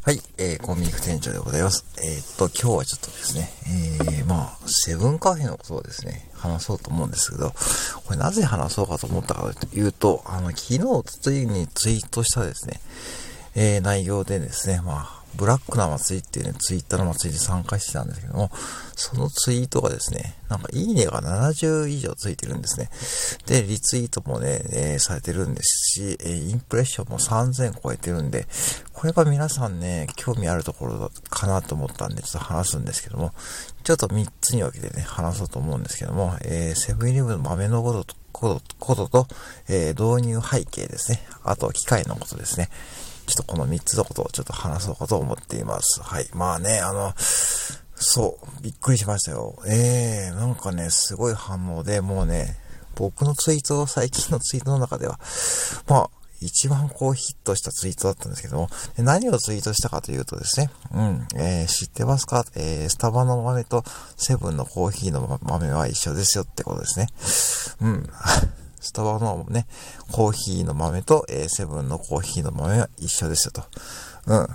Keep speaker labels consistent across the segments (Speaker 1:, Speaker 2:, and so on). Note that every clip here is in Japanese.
Speaker 1: はい、えー、コンビニ店長でございます。えー、っと、今日はちょっとですね、えー、まあ、セブンカフェのことをですね、話そうと思うんですけど、これなぜ話そうかと思ったかというと、あの、昨日、ついにツイートしたですね、えー、内容でですね、まあ、ブラックな祭りっていうね、ツイッターの祭りで参加してたんですけども、そのツイートがですね、なんかいいねが70以上ついてるんですね。で、リツイートもね、えー、されてるんですし、え、インプレッションも3000超えてるんで、これが皆さんね、興味あるところかなと思ったんで、ちょっと話すんですけども、ちょっと3つに分けてね、話そうと思うんですけども、えー、セブンイレブンの豆のことと、ことと、えー、導入背景ですね。あと、機械のことですね。ちょっとこの3つのことをちょっと話そうかと思っています。はい。まあね、あの、そう、びっくりしましたよ。ええー、なんかね、すごい反応で、もうね、僕のツイート、最近のツイートの中では、まあ、一番こうヒットしたツイートだったんですけども、何をツイートしたかというとですね、うん、えー、知ってますか？えー、スタバの豆とセブンのコーヒーの豆は一緒ですよってことですね。うん。スタバのね、コーヒーの豆と、えー、セブンのコーヒーの豆は一緒ですよと。うん。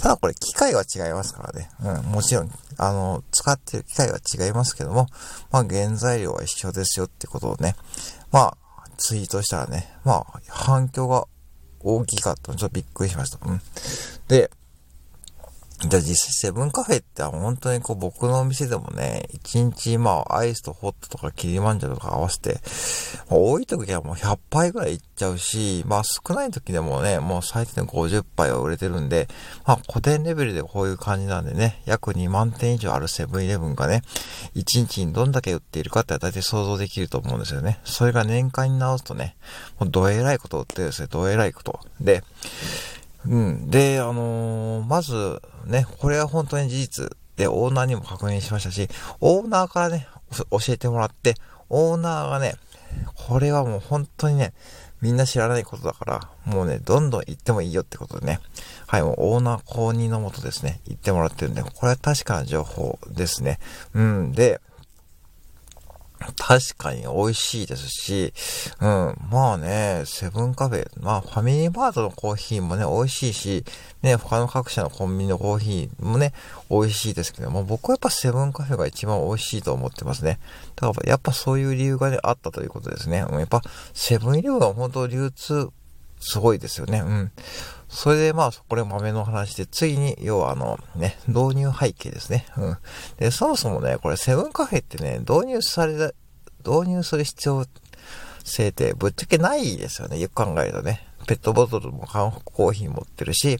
Speaker 1: ただこれ機械は違いますからね。うん。もちろん、あの、使ってる機械は違いますけども、まあ原材料は一緒ですよってことをね、まあ、ツイートしたらね、まあ、反響が大きかったのちょっとびっくりしました。うん。で、じゃあ実際セブンカフェって本当にこう僕のお店でもね、1日まあアイスとホットとかキリマンジャロとか合わせて、多い時はもう100杯ぐらいいっちゃうし、まあ少ない時でもね、もう最低で50杯は売れてるんで、まあ古典レベルでこういう感じなんでね、約2万点以上あるセブンイレブンがね、1日にどんだけ売っているかって大体想像できると思うんですよね。それが年間に直すとね、もうどえらいこと売ってるんですね、どえらいこと。で、うん。で、あのー、まず、ね、これは本当に事実で、オーナーにも確認しましたし、オーナーからね、教えてもらって、オーナーがね、これはもう本当にね、みんな知らないことだから、もうね、どんどん行ってもいいよってことでね。はい、もうオーナー公認のもとですね、行ってもらってるんで、これは確かな情報ですね。うん。で、確かに美味しいですし、うん、まあね、セブンカフェ、まあファミリーマートのコーヒーもね、美味しいし、ね、他の各社のコンビニのコーヒーもね、美味しいですけども、僕はやっぱセブンカフェが一番美味しいと思ってますね。だからやっぱそういう理由がね、あったということですね。やっぱセブンイレブンは本当流通、すごいですよね。うん。それでまあ、これ豆の話で、次に、要はあの、ね、導入背景ですね。うん。で、そもそもね、これセブンカフェってね、導入された、導入する必要性ってぶっちゃけないですよね。よく考えるとね。ペットボトルも韓国コーヒー持ってるし、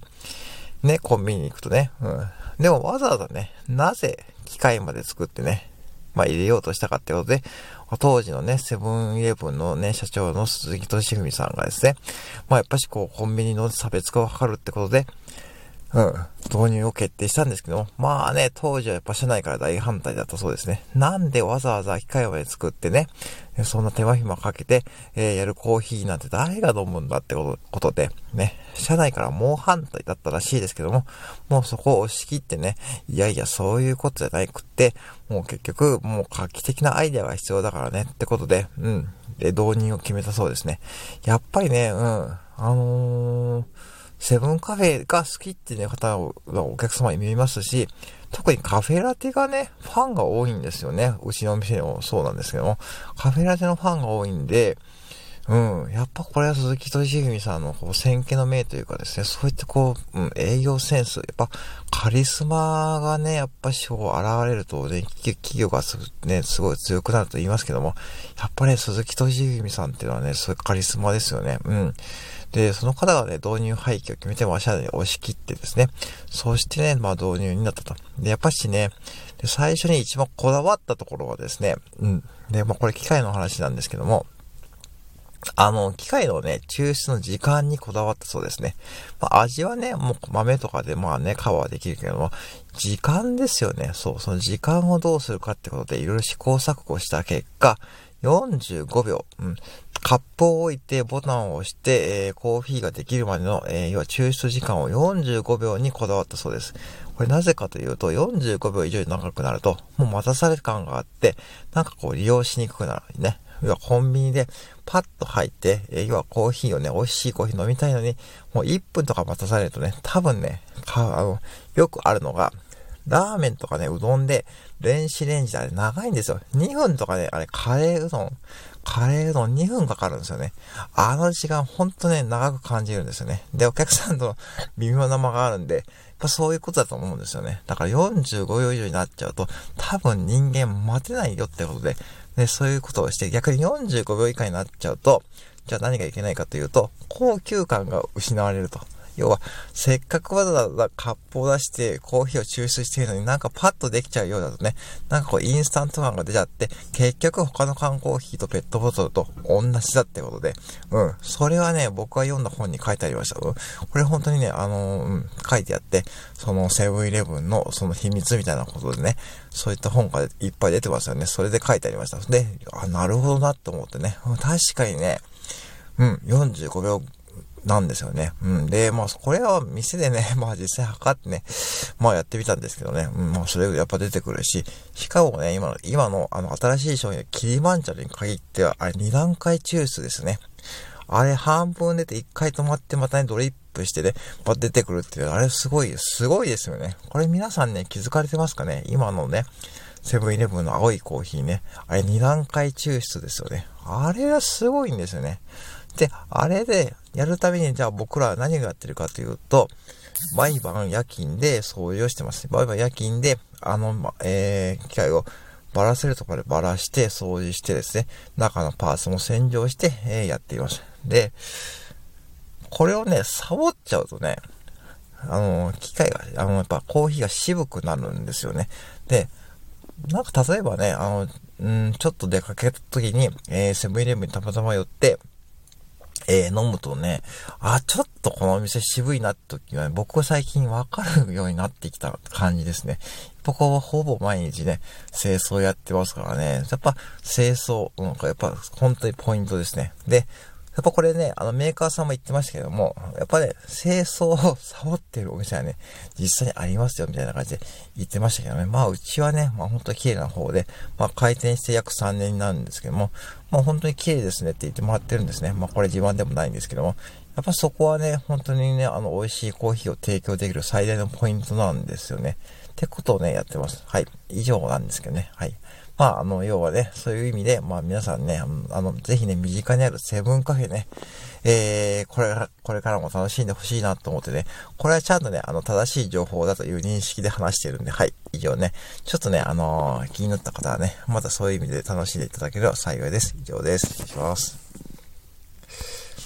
Speaker 1: ね、コンビニに行くとね。うん。でもわざわざね、なぜ機械まで作ってね、まあ入れようとしたかってことで、当時のね、セブンイレブンのね、社長の鈴木敏文さんがですね、まあやっぱしこう、コンビニの差別化を図るってことで、うん、導入を決定したんですけどもまあね、当時はやっぱ社内から大反対だったそうですね。なんでわざわざ機械まで作ってね、そんな手間暇かけて、えー、やるコーヒーなんて誰が飲むんだってことで、ね、社内から猛反対だったらしいですけども、もうそこを押し切ってね、いやいや、そういうことじゃなくって、もう結局、もう画期的なアイデアが必要だからねってことで、うん、で、導入を決めたそうですね。やっぱりね、うん、あのーセブンカフェが好きっていう、ね、方はお客様に見えますし、特にカフェラテがね、ファンが多いんですよね。うちのお店もそうなんですけども、カフェラテのファンが多いんで、うん。やっぱこれは鈴木敏文さんのこう先見の明というかですね、そういったこう、うん、営業センス、やっぱカリスマがね、やっぱしこう現れるとね、企業がすね、すごい強くなると言いますけども、やっぱね、鈴木敏文さんっていうのはね、そういうカリスマですよね。うん。で、その方がね、導入廃棄を決めて、まあ、社で押し切ってですね、そしてね、まあ、導入になったと。で、やっぱしね、最初に一番こだわったところはですね、うん。で、まあ、これ機械の話なんですけども、あの、機械のね、抽出の時間にこだわったそうですね。まあ、味はね、もう豆とかでまあね、皮はできるけども、時間ですよね。そう、その時間をどうするかってことでいろいろ試行錯誤した結果、45秒、うん、カップを置いてボタンを押して、えー、コーヒーができるまでの、えー、要は抽出時間を45秒にこだわったそうです。これなぜかというと、45秒以上に長くなると、もう待たされ感があって、なんかこう利用しにくくなるね。要はコンビニでパッと入って、え要はコーヒーをね、美味しいコーヒー飲みたいのに、もう1分とか待たされるとね、多分ね、かあの、よくあるのが、ラーメンとかね、うどんで、電子レンジであれ長いんですよ。2分とかね、あれ、カレーうどん、カレーうどん2分かかるんですよね。あの時間ほんとね、長く感じるんですよね。で、お客さんとの微妙な間があるんで、やっぱそういうことだと思うんですよね。だから45秒以上になっちゃうと、多分人間待てないよってことで、で、そういうことをして、逆に45秒以下になっちゃうと、じゃあ何がいけないかというと、高級感が失われると。要は、せっかくわざわざカップを出してコーヒーを抽出しているのになんかパッとできちゃうようだとね、なんかこうインスタント感が出ちゃって、結局他の缶コーヒーとペットボトルと同じだってことで、うん。それはね、僕が読んだ本に書いてありました。うん。これ本当にね、あのー、うん、書いてあって、そのセブンイレブンのその秘密みたいなことでね、そういった本がいっぱい出てますよね。それで書いてありました。で、あ、なるほどなって思ってね。確かにね、うん、45秒なんですよね。うん。で、まあ、これは店でね、まあ実際測ってね、まあやってみたんですけどね、うん、まあそれやっぱ出てくるし、しかもね、今の、今のあの新しい商品、キリマンチャロに限っては、あれ2段階抽出ですね。あれ半分出て1回止まってまたね、ドリップしてね、ま出てくるっていう、あれすごい、すごいですよね。これ皆さんね、気づかれてますかね？今のね、セブンイレブンの青いコーヒーね。あれ2段階抽出ですよね。あれはすごいんですよね。で、あれでやるたびにじゃあ僕らは何がやってるかというと、毎晩夜勤で掃除をしてます。毎晩夜勤で、あの、えー、機械をバラせるところでバラして掃除してですね、中のパーツも洗浄して、えー、やっています。で、これをね、サボっちゃうとね、あの、機械が、あの、やっぱコーヒーが渋くなるんですよね。で、なんか例えばね、あの、うん、ちょっと出かけた時に、えー、セブンイレブンにたまたま寄って、えー、飲むとね、あ、ちょっとこのお店渋いなって時は、ね、僕は最近わかるようになってきた感じですね。僕はほぼ毎日ね、清掃やってますからね。やっぱ清掃、なんかやっぱ本当にポイントですね。で、やっぱこれね、あのメーカーさんも言ってましたけども、やっぱね、清掃をサボってるお店はね、実際にありますよみたいな感じで言ってましたけどね。まあうちはね、まあ本当に綺麗な方で、まあ開店して約3年になるんですけども、まあ本当に綺麗ですねって言ってもらってるんですね。まあこれ自慢でもないんですけども、やっぱそこはね、本当にね、あの美味しいコーヒーを提供できる最大のポイントなんですよね。ってことをね、やってます。はい。以上なんですけどね。はい。まあ、あの、要はね、そういう意味で、まあ皆さんね、あの、ぜひね、身近にあるセブンカフェね、えー、これから、これからも楽しんでほしいなと思ってね、これはちゃんとね、あの、正しい情報だという認識で話してるんで、はい、以上ね、ちょっとね、あのー、気になった方はね、またそういう意味で楽しんでいただければ幸いです。以上です。失礼します。